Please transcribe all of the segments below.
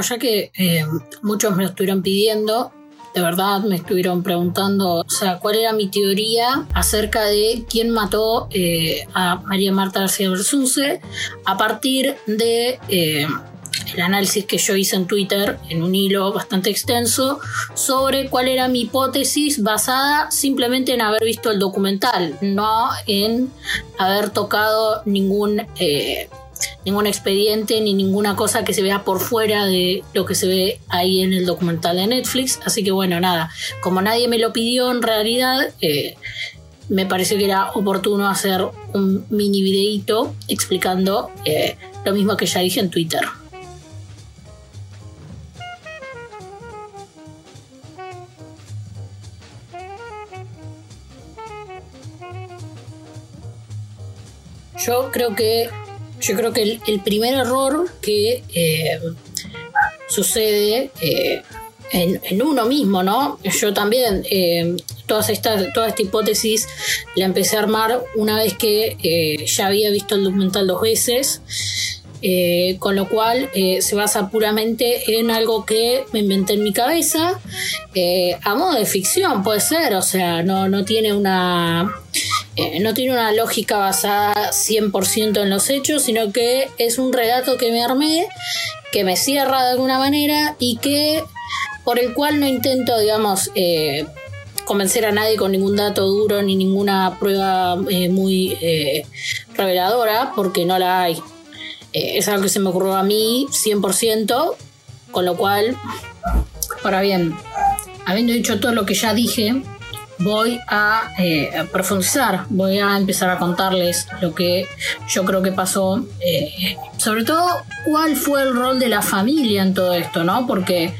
Ya que eh, muchos me lo estuvieron pidiendo, de verdad me estuvieron preguntando, o sea, cuál era mi teoría acerca de quién mató eh, a María Marta García Bersunce a partir de eh, el análisis que yo hice en Twitter en un hilo bastante extenso sobre cuál era mi hipótesis basada simplemente en haber visto el documental, no en haber tocado ningún ningún expediente ni ninguna cosa que se vea por fuera de lo que se ve ahí en el documental de Netflix. Así que bueno, nada, como nadie me lo pidió en realidad, eh, me pareció que era oportuno hacer un mini videito explicando eh, lo mismo que ya dije en Twitter. Yo creo que yo creo que el, primer error que eh, sucede eh, en, uno mismo, ¿no? Yo también, eh, todas estas, toda esta hipótesis la empecé a armar una vez que ya había visto el documental dos veces. con lo cual se basa puramente en algo que me inventé en mi cabeza, a modo de ficción puede ser, o sea, no, no tiene una, eh, no tiene una lógica basada 100% en los hechos, sino que es un relato que me armé, que me cierra de alguna manera y que por el cual no intento, digamos, eh, convencer a nadie con ningún dato duro ni ninguna prueba eh, muy reveladora, porque no la hay. es algo que se me ocurrió a mí 100%, con lo cual, ahora bien, habiendo dicho todo lo que ya dije, voy eh, a, profundizar, voy a empezar a contarles lo que yo creo que pasó, eh, sobre todo cuál fue el rol de la familia en todo esto, ¿no? Porque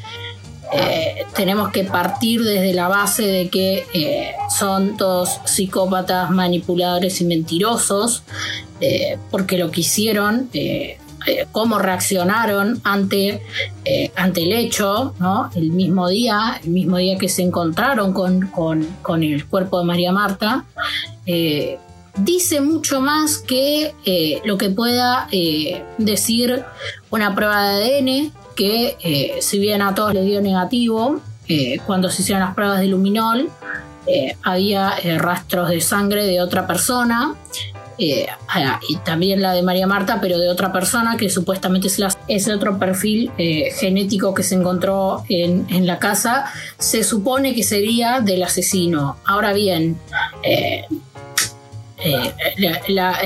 eh, tenemos que partir desde la base de que son todos psicópatas, manipuladores y mentirosos, porque lo que hicieron eh, cómo reaccionaron ante, eh, ante el hecho, ¿no? El mismo día, el mismo día que se encontraron con, el cuerpo de María Marta, eh, dice mucho más que lo que pueda decir una prueba de ADN, que si bien a todos les dio negativo, cuando se hicieron las pruebas de luminol, había rastros de sangre de otra persona eh, ah, y también la de María Marta, pero de otra persona que supuestamente es, ese otro perfil eh, genético que se encontró en, la casa, se supone que sería del asesino. Ahora bien, eh, la,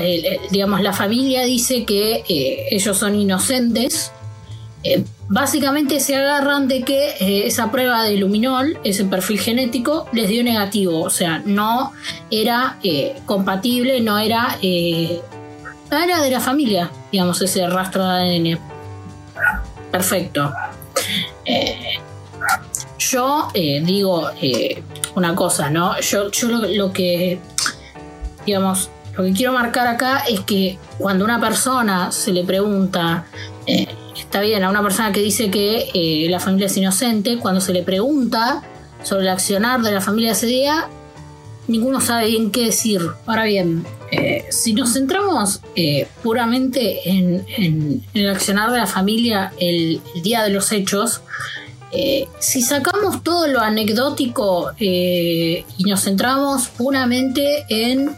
digamos, la familia dice que ellos son inocentes básicamente se agarran de que eh, esa prueba de luminol, ese perfil genético, les dio negativo. O sea, no era eh, compatible, no era, era de la familia, digamos, ese rastro de ADN. Perfecto. yo digo una cosa, ¿no? Yo, yo lo que, digamos, lo que quiero marcar acá es que cuando una persona se le pregunta está bien, a una persona que dice que eh, la familia es inocente, cuando se le pregunta sobre el accionar de la familia ese día, ninguno sabe bien qué decir. Ahora bien, eh, si nos centramos eh, puramente en, el accionar de la familia el, día de los hechos, si sacamos todo lo anecdótico y nos centramos puramente en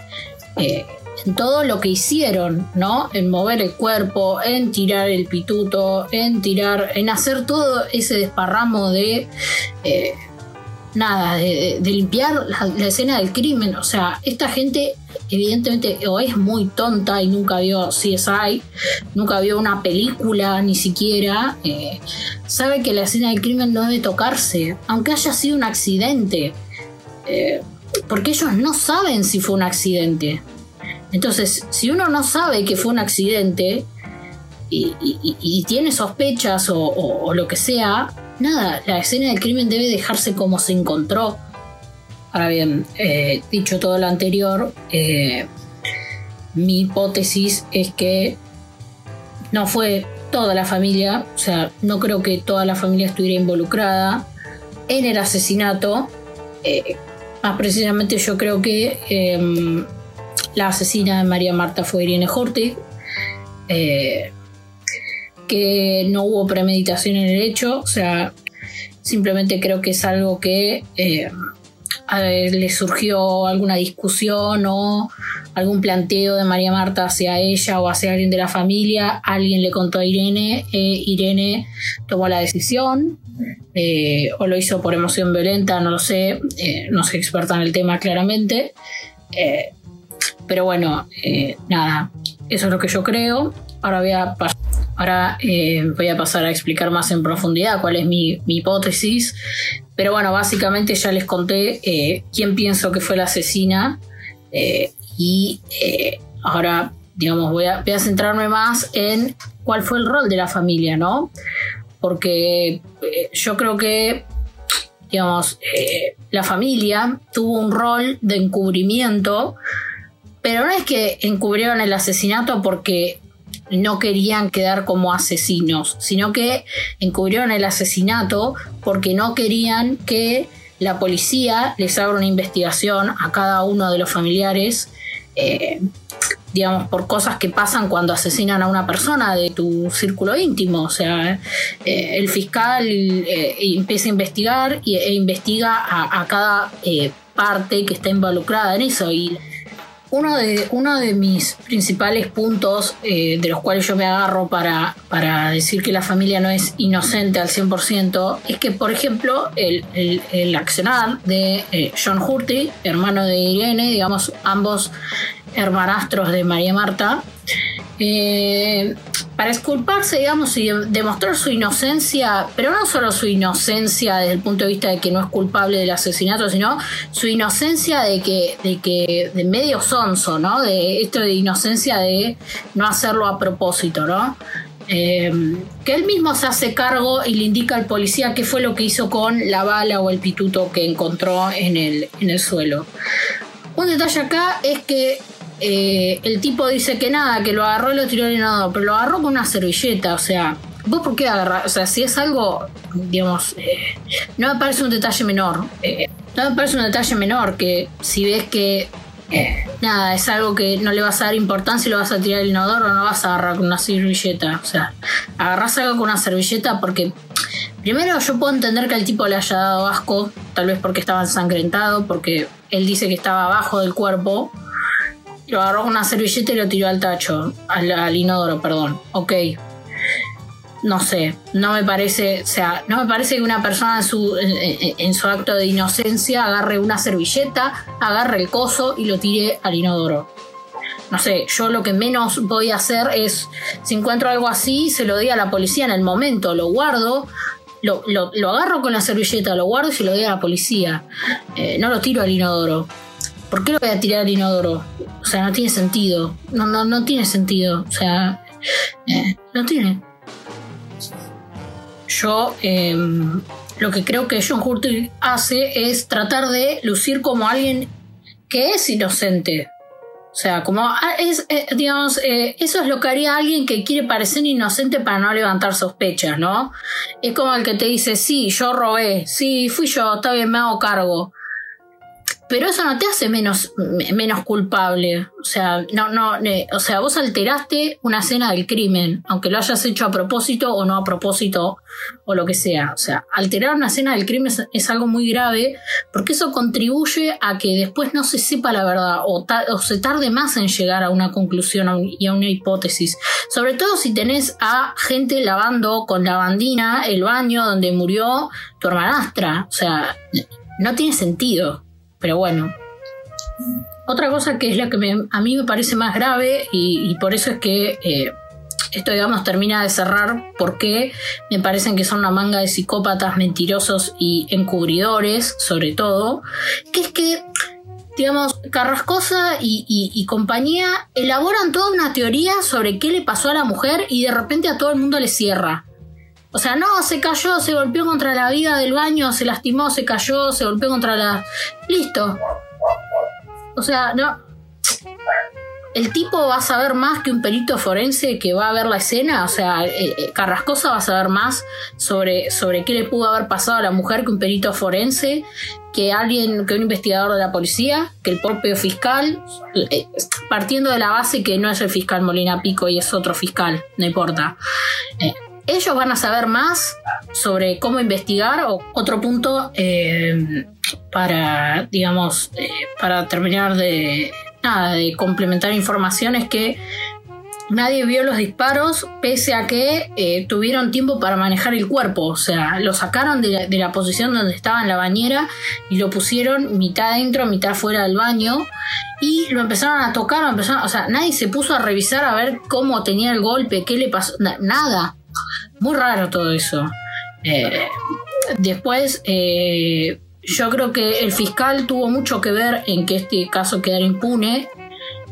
en todo lo que hicieron, ¿no? En mover el cuerpo, en tirar el pituto, en tirar, en hacer todo ese desparramo de... Eh, nada, de, limpiar la, escena del crimen. O sea, esta gente evidentemente o es muy tonta y nunca vio CSI, nunca vio una película ni siquiera, eh, sabe que la escena del crimen no debe tocarse, aunque haya sido un accidente. Eh, porque ellos no saben si fue un accidente. Entonces, si uno no sabe que fue un accidente y, tiene sospechas o, lo que sea, nada, la escena del crimen debe dejarse como se encontró. Ahora bien, eh, dicho todo lo anterior, eh, mi hipótesis es que no fue toda la familia, o sea, no creo que toda la familia estuviera involucrada en el asesinato. Eh, más precisamente yo creo que la asesina de María Marta fue Irene Hortig. Eh, que no hubo premeditación en el hecho, o sea, simplemente creo que es algo que eh, le surgió alguna discusión o algún planteo de María Marta hacia ella o hacia alguien de la familia, alguien le contó a Irene, e Irene tomó la decisión, eh, o lo hizo por emoción violenta, no lo sé, eh, no soy experta en el tema claramente, pero bueno, nada, eso es lo que yo creo. Ahora voy a Ahora voy a pasar a explicar más en profundidad cuál es mi, hipótesis. Pero bueno, básicamente ya les conté eh, quién pienso que fue la asesina eh, y eh, ahora, digamos, voy a, centrarme más en cuál fue el rol de la familia, ¿no? Porque yo creo que, digamos, la familia tuvo un rol de encubrimiento, pero no es que encubrieron el asesinato porque no querían quedar como asesinos, sino que encubrieron el asesinato porque no querían que la policía les haga una investigación a cada uno de los familiares, eh, digamos, por cosas que pasan cuando asesinan a una persona de tu círculo íntimo. O sea, eh, el fiscal eh, empieza a investigar e investiga a, a cada parte que está involucrada en eso. Y uno de, uno de mis principales puntos eh, de los cuales yo me agarro para, para decir que la familia no es inocente al 100% es que, por ejemplo, el, el, accionar de eh, John Hurty, hermano de Irene, digamos, ambos hermanastros de María Marta, eh, para esculparse, digamos, y demostrar su inocencia, pero no solo su inocencia desde el punto de vista de que no es culpable del asesinato, sino su inocencia de que, de que, de medio sonso, ¿no? De esto de inocencia de no hacerlo a propósito, ¿no? Eh, que él mismo se hace cargo y le indica al policía qué fue lo que hizo con la bala o el pituto que encontró en el, en el suelo. Un detalle acá es que eh, el tipo dice que nada, que lo agarró y lo tiró al inodoro, pero lo agarró con una servilleta, o sea, ¿vos por qué agarrar? O sea, si es algo, digamos, eh, no me parece un detalle menor. Eh, no me parece un detalle menor que si ves que nada, es algo que no le vas a dar importancia y lo vas a tirar al inodoro, no vas a agarrar con una servilleta. O sea, agarrás algo con una servilleta porque Primero yo puedo entender que al tipo le haya dado asco, tal vez porque estaba ensangrentado, porque él dice que estaba abajo del cuerpo, lo agarró con una servilleta y lo tiró al tacho, al, inodoro, perdón. Ok. No sé, no me parece, o sea, no me parece que una persona en su, en, su acto de inocencia agarre una servilleta, agarre el coso y lo tire al inodoro no sé, yo lo que menos voy a hacer es, si encuentro algo así, se lo doy a la policía en el momento, lo guardo, lo, agarro con la servilleta, lo guardo y se lo doy a la policía. Eh, no lo tiro al inodoro. ¿Por qué lo voy a tirar al inodoro? O sea, no tiene sentido. No, no, no tiene sentido. O sea, eh, no tiene. Yo em, lo que creo que John Hurtig hace es tratar de lucir como alguien que es inocente. O sea, como ah, es, eh, digamos, eh, eso es lo que haría alguien que quiere parecer inocente para no levantar sospechas, ¿no? Es como el que te dice, sí, yo robé, sí, fui yo, está bien, me hago cargo pero eso no te hace menos, menos culpable. O sea, no, no, o sea, vos alteraste una escena del crimen, aunque lo hayas hecho a propósito o no a propósito o lo que sea. O sea, alterar una escena del crimen es, algo muy grave porque eso contribuye a que después no se sepa la verdad o, se tarde más en llegar a una conclusión y a una hipótesis. Sobre todo si tenés a gente lavando con lavandina el baño donde murió tu hermanastra. O sea, no tiene sentido. Pero bueno. Otra cosa que es la que a mí me parece más grave y, por eso es que eh, esto, digamos, termina de cerrar porque me parecen que son una manga de psicópatas mentirosos y encubridores, sobre todo, que es que, digamos, Carrascosa y, y compañía elaboran toda una teoría sobre qué le pasó a la mujer y de repente a todo el mundo le cierra. O sea, no, se cayó, se golpeó contra la viga del baño, se lastimó, se cayó, se golpeó contra la... Listo. O sea, no... El tipo va a saber más que un perito forense que va a ver la escena. O sea, eh, eh, Carrascosa va a saber más sobre, sobre qué le pudo haber pasado a la mujer que un perito forense que alguien, que un investigador de la policía, que el propio fiscal, eh, partiendo de la base que no es el fiscal Molina Pico y es otro fiscal, no importa. Eh, ellos van a saber más sobre cómo investigar o otro punto eh, para, digamos, eh, para terminar de, nada, de complementar informaciones que nadie vio los disparos pese a que eh, tuvieron tiempo para manejar el cuerpo. O sea, lo sacaron de la, posición donde estaba en la bañera y lo pusieron mitad dentro, mitad fuera del baño. Y lo empezaron a tocar, empezaron, o sea, nadie se puso a revisar a ver cómo tenía el golpe, qué le pasó, nada. Muy raro todo eso. Eh, después, eh, yo creo que el fiscal tuvo mucho que ver en que este caso quedara impune,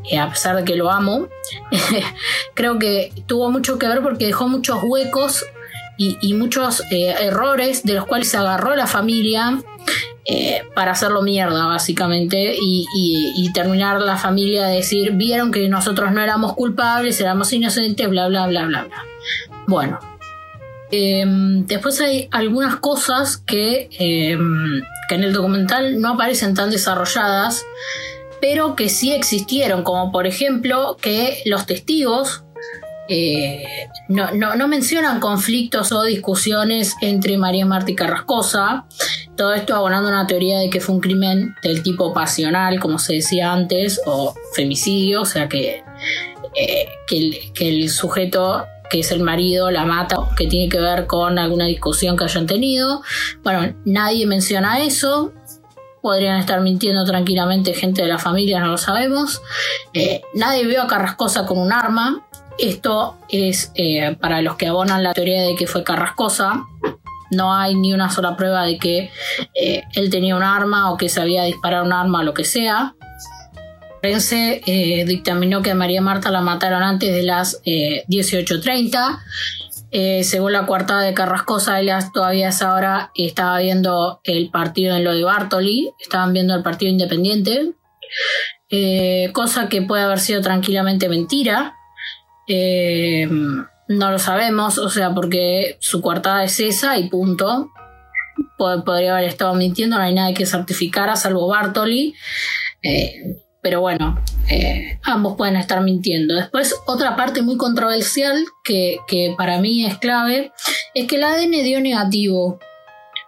eh, a pesar de que lo amo. creo que tuvo mucho que ver porque dejó muchos huecos y, muchos errores de los cuales se agarró la familia para hacerlo mierda, básicamente, y, y, terminar la familia de decir, vieron que nosotros no éramos culpables, éramos inocentes, bla, bla, bla, bla, bla. Bueno, Em, después hay algunas cosas que, em, que en el documental no aparecen tan desarrolladas, pero que sí existieron, como por ejemplo que los testigos eh, no, mencionan conflictos o discusiones entre María Marta y Carrascosa. Todo esto abonando una teoría de que fue un crimen del tipo pasional, como se decía antes, o femicidio, o sea que, eh, que el sujeto que es el marido, la mata, que tiene que ver con alguna discusión que hayan tenido. Bueno, nadie menciona eso. Podrían estar mintiendo tranquilamente gente de la familia, no lo sabemos. Eh, nadie vio a Carrascosa con un arma. Esto es eh, para los que abonan la teoría de que fue Carrascosa. No hay ni una sola prueba de que eh, él tenía un arma o que sabía disparar un arma o lo que sea forense eh, dictaminó que a María Marta la mataron antes de las 18.30. Eh, eh, según la cuartada de Carrascosa, ella todavía a esa hora estaba viendo el partido en lo de Bartoli, estaban viendo el partido independiente, cosa que puede haber sido tranquilamente mentira. no lo sabemos, o sea, porque su cuartada es esa y punto. podría haber estado mintiendo, no hay nada que certificara, salvo Bartoli. Pero bueno, eh, ambos pueden estar mintiendo. Después, otra parte muy controversial que, para mí es clave es que el ADN dio negativo.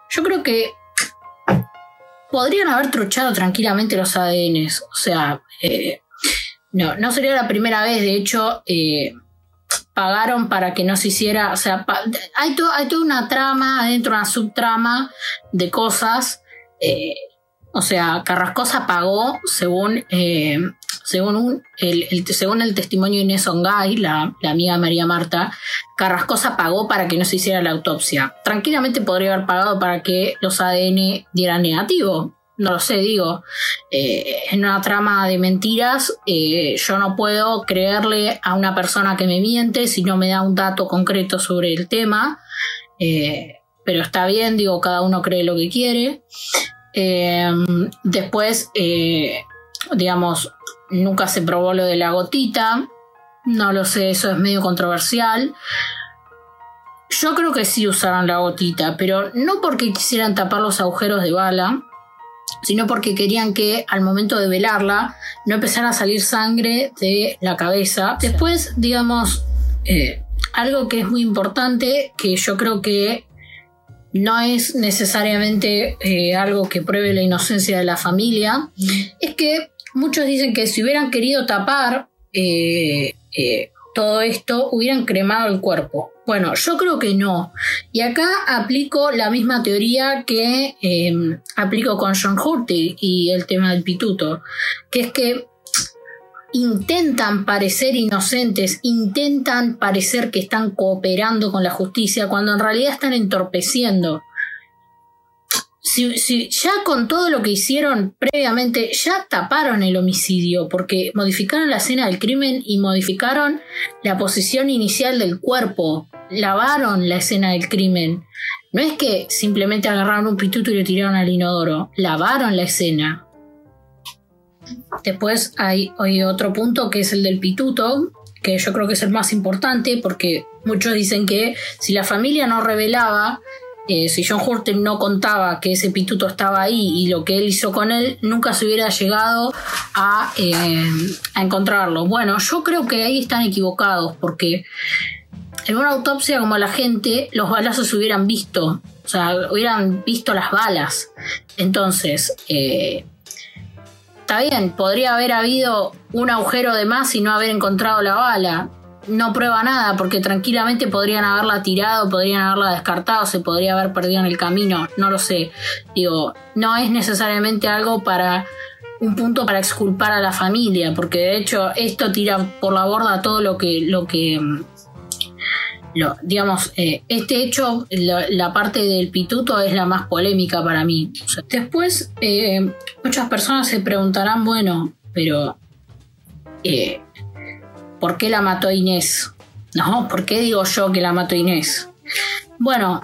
Yo creo que podrían haber truchado tranquilamente los ADNs. O sea, eh, no, no sería la primera vez. De hecho, eh, pagaron para que no se hiciera. O sea, hay, hay toda una trama, adentro una subtrama de cosas. O sea, Carrascosa pagó, según, eh, según, el, según el testimonio de Inés Ongay, la, la, amiga María Marta, Carrascosa pagó para que no se hiciera la autopsia. Tranquilamente podría haber pagado para que los ADN dieran negativo. No lo sé, digo, eh, en una trama de mentiras, eh, yo no puedo creerle a una persona que me miente si no me da un dato concreto sobre el tema. pero está bien, digo, cada uno cree lo que quiere. Em, después, eh, digamos, nunca se probó lo de la gotita. No lo sé, eso es medio controversial. Yo creo que sí usaron la gotita, pero no porque quisieran tapar los agujeros de bala, sino porque querían que al momento de velarla no empezara a salir sangre de la cabeza. Después, digamos, eh, algo que es muy importante, que yo creo que no es necesariamente eh, algo que pruebe la inocencia de la familia, es que muchos dicen que si hubieran querido tapar eh, eh, todo esto, hubieran cremado el cuerpo. Bueno, yo creo que no. Y acá aplico la misma teoría que aplico con John Hurty y el tema del pituto, que es que intentan parecer inocentes, intentan parecer que están cooperando con la justicia cuando en realidad están entorpeciendo. Si, ya con todo lo que hicieron previamente, ya taparon el homicidio porque modificaron la escena del crimen y modificaron la posición inicial del cuerpo, lavaron la escena del crimen. No es que simplemente agarraron un pituto y lo tiraron al inodoro, lavaron la escena. Después hay, otro punto que es el del pituto, que yo creo que es el más importante porque muchos dicen que si la familia no revelaba, eh, si John Hurten no contaba que ese pituto estaba ahí y lo que él hizo con él, nunca se hubiera llegado a, eh, a encontrarlo. Bueno, yo creo que ahí están equivocados porque en una autopsia como la gente, los balazos se hubieran visto, o sea, hubieran visto las balas. Entonces, eh, está bien, podría haber habido un agujero de más y no haber encontrado la bala. No prueba nada, porque tranquilamente podrían haberla tirado, podrían haberla descartado, se podría haber perdido en el camino, no lo sé. Digo, no es necesariamente algo para un punto para exculpar a la familia, porque de hecho esto tira por la borda todo lo que, lo que digamos, eh, este hecho, la, parte del pituto es la más polémica para mí. después, eh, muchas personas se preguntarán, bueno, pero eh, ¿por qué la mató Inés? ¿No? ¿Por qué digo yo que la mató Inés? Bueno,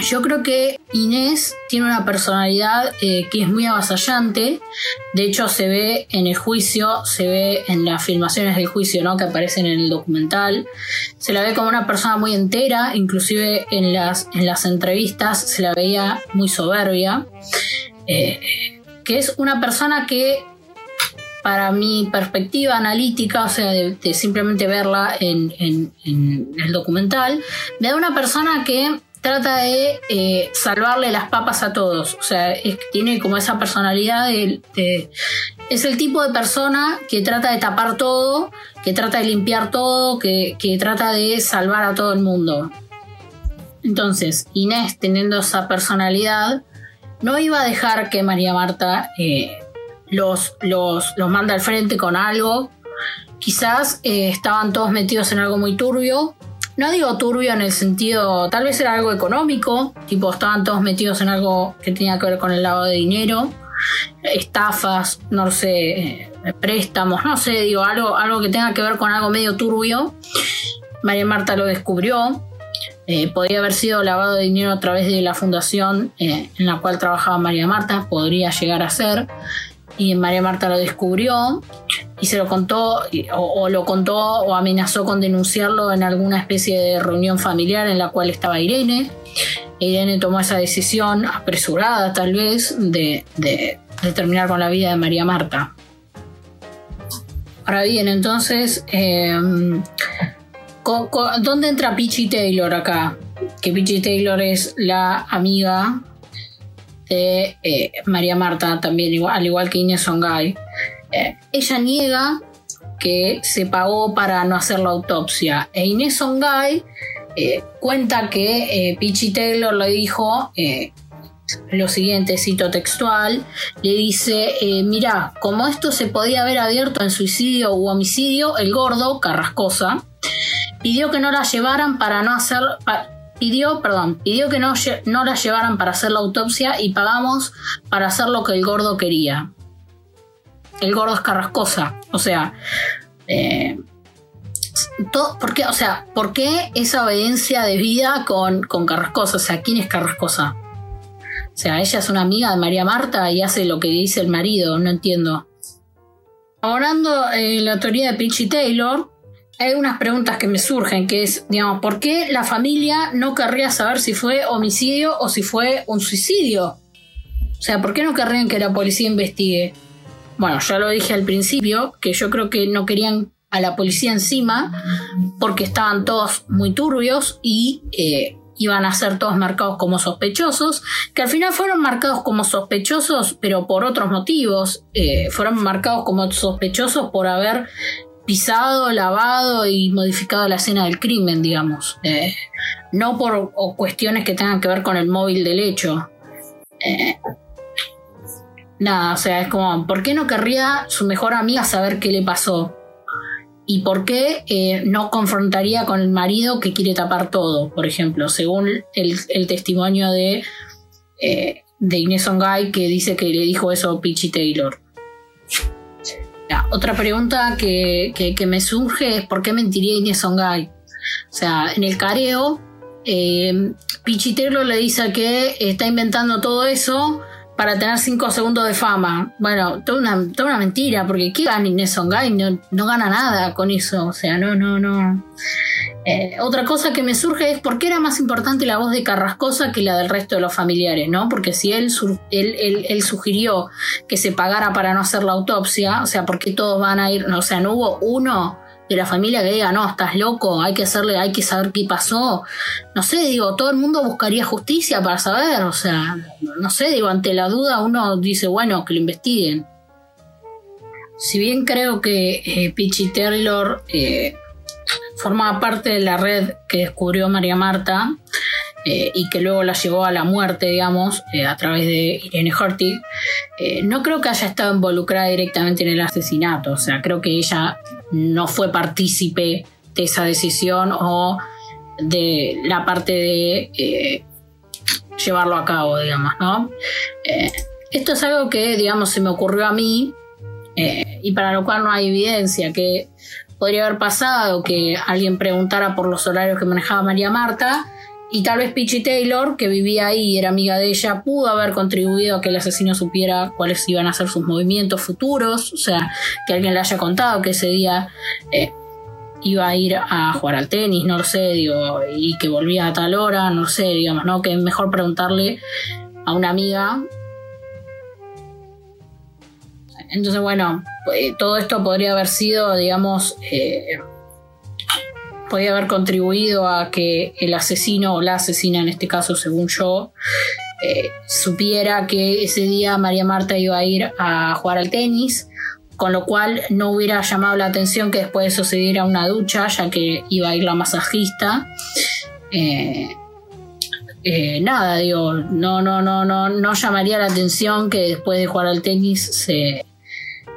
yo creo que Inés tiene una personalidad eh, que es muy avasallante. De hecho, se ve en el juicio, se ve en las filmaciones del juicio, ¿no? Que aparecen en el documental. Se la ve como una persona muy entera, inclusive en las, en las entrevistas se la veía muy soberbia. Eh, que es una persona que, para mi perspectiva analítica, o sea, de, simplemente verla en, en el documental, me da una persona que trata de eh, salvarle las papas a todos. O sea, tiene como esa personalidad Es el tipo de persona que trata de tapar todo, que trata de limpiar todo, que, trata de salvar a todo el mundo. Entonces, Inés, teniendo esa personalidad, no iba a dejar que María Marta eh, los, los, los manda al frente con algo. Quizás eh, estaban todos metidos en algo muy turbio no digo turbio en el sentido, tal vez era algo económico, tipo estaban todos metidos en algo que tenía que ver con el lavado de dinero, estafas, no sé, eh, préstamos, no sé, digo, algo, algo que tenga que ver con algo medio turbio. María Marta lo descubrió. Eh, podría haber sido lavado de dinero a través de la fundación eh, en la cual trabajaba María Marta, podría llegar a ser. Y María Marta lo descubrió y se lo contó o, lo contó o amenazó con denunciarlo en alguna especie de reunión familiar en la cual estaba Irene. Irene tomó esa decisión apresurada tal vez de, terminar con la vida de María Marta. Ahora bien, entonces, em, ¿dónde entra Pichi Taylor acá? Que Pichi Taylor es la amiga de eh, María Marta, también al igual que Inés Songay. Eh, ella niega que se pagó para no hacer la autopsia. E Inés Ongay eh, cuenta que eh, Pichi Taylor le dijo lo siguiente, cito textual, le dice, mira, como esto se podía haber abierto en suicidio u homicidio, el gordo, Carrascosa, pidió que no la llevaran para no hacer... pidió, perdón, pidió que no, no la llevaran para hacer la autopsia y pagamos para hacer lo que el gordo quería el gordo es Carrascosa. O sea, eh, ¿por, qué, o sea, ¿por qué esa obediencia de vida con, con Carrascosa? O sea, ¿quién es Carrascosa? O sea, ella es una amiga de María Marta y hace lo que dice el marido, no entiendo. Hablando en la teoría de Pinchy Taylor, hay unas preguntas que me surgen, que es, digamos, ¿por qué la familia no querría saber si fue homicidio o si fue un suicidio? O sea, ¿por qué no querrían que la policía investigue? Bueno, ya lo dije al principio, que yo creo que no querían a la policía encima porque estaban todos muy turbios y eh, iban a ser todos marcados como sospechosos, que al final fueron marcados como sospechosos, pero por otros motivos. Eh, fueron marcados como sospechosos por haber pisado, lavado y modificado la escena del crimen, digamos. Eh, no por cuestiones que tengan que ver con el móvil del hecho nada, o sea, es como, ¿por qué no querría su mejor amiga saber qué le pasó? ¿Y por qué eh, no confrontaría con el marido que quiere tapar todo, por ejemplo, según el, testimonio de, eh, de Inés Ongay que dice que le dijo eso a Pichi Taylor? otra pregunta que, me surge es ¿por qué mentiría Inés Ongay? O sea, en el careo, eh, Pichi Taylor le dice que está inventando todo eso para tener 5 segundos de fama. Bueno, toda una, mentira, porque ¿qué gana Inés Ongay? No, no gana nada con eso, o sea, no, no, no. Eh, otra cosa que me surge es por qué era más importante la voz de Carrascosa que la del resto de los familiares, ¿no? Porque si él, él, él, sugirió que se pagara para no hacer la autopsia, o sea, ¿por qué todos van a ir? O sea, no hubo uno de la familia que diga, no, estás loco, hay que hacerle, hay que saber qué pasó. No sé, digo, todo el mundo buscaría justicia para saber, o sea, no sé, digo, ante la duda uno dice, bueno, que lo investiguen. Si bien creo que eh, Pichi Taylor eh, formaba parte de la red que descubrió María Marta, eh, y que luego la llevó a la muerte, digamos, eh, a través de Irene Hortig, eh, no creo que haya estado involucrada directamente en el asesinato. O sea, creo que ella no fue partícipe de esa decisión o de la parte de llevarlo a cabo, digamos, ¿no? esto es algo que, digamos, se me ocurrió a mí y para lo cual no hay evidencia que podría haber pasado que alguien preguntara por los horarios que manejaba María Marta y tal vez Peachy Taylor, que vivía ahí y era amiga de ella, pudo haber contribuido a que el asesino supiera cuáles iban a ser sus movimientos futuros. O sea, que alguien le haya contado que ese día eh, iba a ir a jugar al tenis, no lo sé, digo, y que volvía a tal hora, no sé, digamos, ¿no? Que es mejor preguntarle a una amiga. Entonces, bueno, eh, todo esto podría haber sido, digamos, eh, podía haber contribuido a que el asesino o la asesina, en este caso, según yo, eh, supiera que ese día María Marta iba a ir a jugar al tenis, con lo cual no hubiera llamado la atención que después de eso se diera una ducha, ya que iba a ir la masajista. Eh, eh, nada, digo, no, no, no, no, no llamaría la atención que después de jugar al tenis se,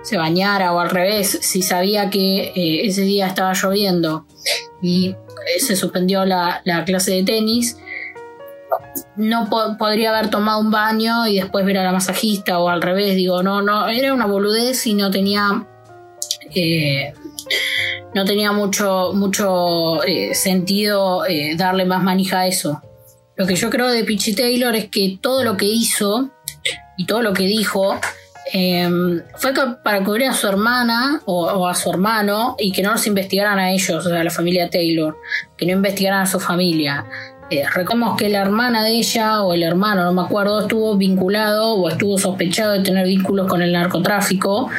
se bañara o al revés, si sabía que eh, ese día estaba lloviendo y eh, se suspendió la, clase de tenis, no podría haber tomado un baño y después ver a la masajista o al revés, digo, no, no, era una boludez y no tenía... Eh, no tenía mucho, mucho sentido darle más manija a eso. Lo que yo creo de Pichi Taylor es que todo lo que hizo y todo lo que dijo Em, fue para cubrir a su hermana o, a su hermano y que no los investigaran a ellos, o sea, a la familia Taylor, que no investigaran a su familia. Eh, recordemos que la hermana de ella o el hermano, no me acuerdo, estuvo vinculado o estuvo sospechado de tener vínculos con el narcotráfico.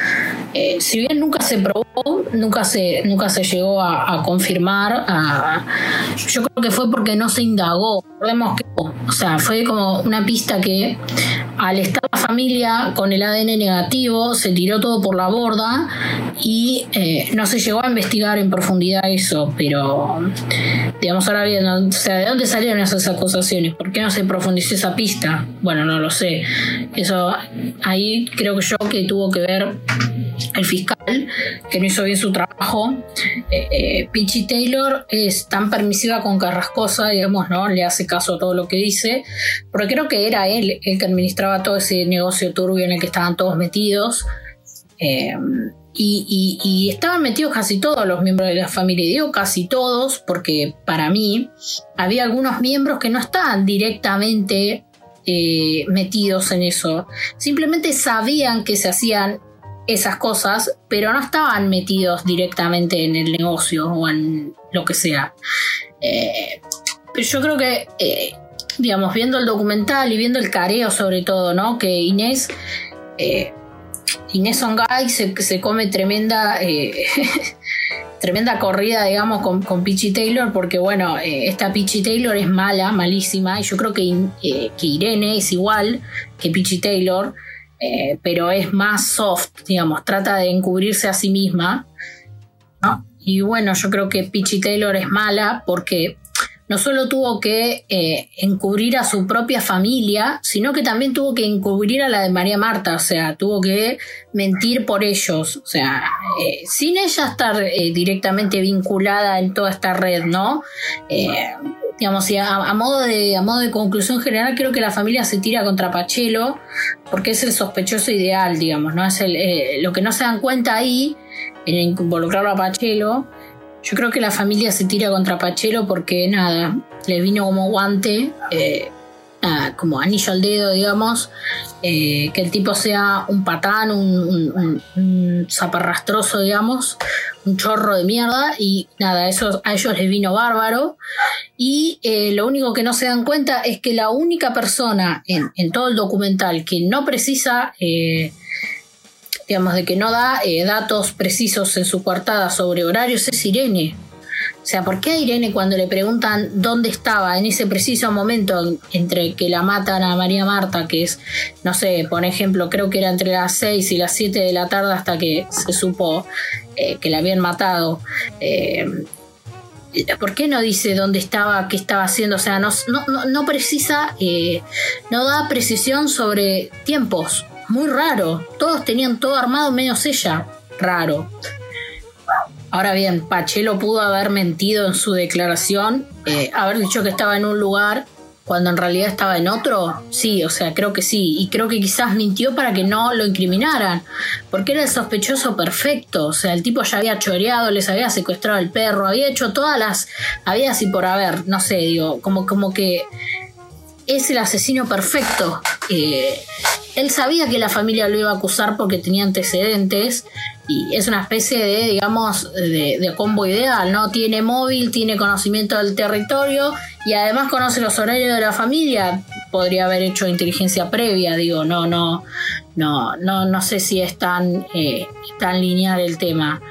Eh, si bien nunca se probó, nunca se, nunca se llegó a, confirmar, yo creo que fue porque no se indagó. Recordemos que, o sea, fue como una pista que al estar la familia con el ADN negativo, se tiró todo por la borda y eh, no se llegó a investigar en profundidad eso, pero digamos ahora bien, o sea, ¿de dónde salieron esas acusaciones? ¿Por qué no se profundizó esa pista? Bueno, no lo sé. Eso ahí creo que yo que tuvo que ver el fiscal, que no hizo bien su trabajo. Eh, eh Pichi Taylor es tan permisiva con Carrascosa, digamos, ¿no? Le hace todo lo que dice, porque creo que era él el que administraba todo ese negocio turbio en el que estaban todos metidos. Eh, y, estaban metidos casi todos los miembros de la familia. Y digo casi todos porque para mí había algunos miembros que no estaban directamente eh, metidos en eso. Simplemente sabían que se hacían esas cosas, pero no estaban metidos directamente en el negocio o en lo que sea. Eh, yo creo que, eh, digamos, viendo el documental y viendo el careo sobre todo, ¿no? Que Inés, eh, Inés Ongay se, se come tremenda... tremenda corrida, digamos, con, con Peachy Taylor, porque bueno, esta Peachy Taylor es mala, malísima, y yo creo que, que Irene es igual que Peachy Taylor, eh, pero es más soft, digamos, trata de encubrirse a sí misma. Y bueno, yo creo que Peachy Taylor es mala porque no solo tuvo que eh, encubrir a su propia familia, sino que también tuvo que encubrir a la de María Marta, o sea, tuvo que mentir por ellos, o sea, eh, sin ella estar directamente vinculada en toda esta red, ¿no? digamos, y a, modo de, a modo de conclusión general, creo que la familia se tira contra Pachelo porque es el sospechoso ideal, digamos, ¿no? Es el, eh, lo que no se dan cuenta ahí, en involucrarlo a Pachelo. Yo creo que la familia se tira contra Pachelo porque, nada, le vino como guante eh, como anillo al dedo, digamos, eh, que el tipo sea un patán, un, zaparrastroso, digamos, un chorro de mierda, y nada, eso a ellos les vino bárbaro. Y eh, lo único que no se dan cuenta es que la única persona en, todo el documental que no precisa. Digamos, de que no da eh, datos precisos en su coartada sobre horarios, es Irene. O sea, ¿por qué a Irene cuando le preguntan dónde estaba en ese preciso momento entre que la matan a María Marta, que es, no sé, por ejemplo, creo que era entre las 6 y las 7 de la tarde hasta que se supo eh, que la habían matado? Eh, ¿Por qué no dice dónde estaba, qué estaba haciendo? O sea, no, no, precisa, eh, no da precisión sobre tiempos. Muy raro. Todos tenían todo armado menos ella. Raro. Ahora bien, Pachelo pudo haber mentido en su declaración, eh, haber dicho que estaba en un lugar cuando en realidad estaba en otro. Sí, o sea, creo que sí. Y creo que quizás mintió para que no lo incriminaran, porque era el sospechoso perfecto. O sea, el tipo ya había choreado, les había secuestrado el perro, había hecho todas las. Había así por haber, no sé, digo, como, como que es el asesino perfecto. Eh, él sabía que la familia lo iba a acusar porque tenía antecedentes y es una especie de, digamos, de, combo ideal, ¿no? Tiene móvil, tiene conocimiento del territorio y además conoce los horarios de la familia. Podría haber hecho inteligencia previa, digo, no, no, no, no, no sé si es tan, eh, tan lineal el tema.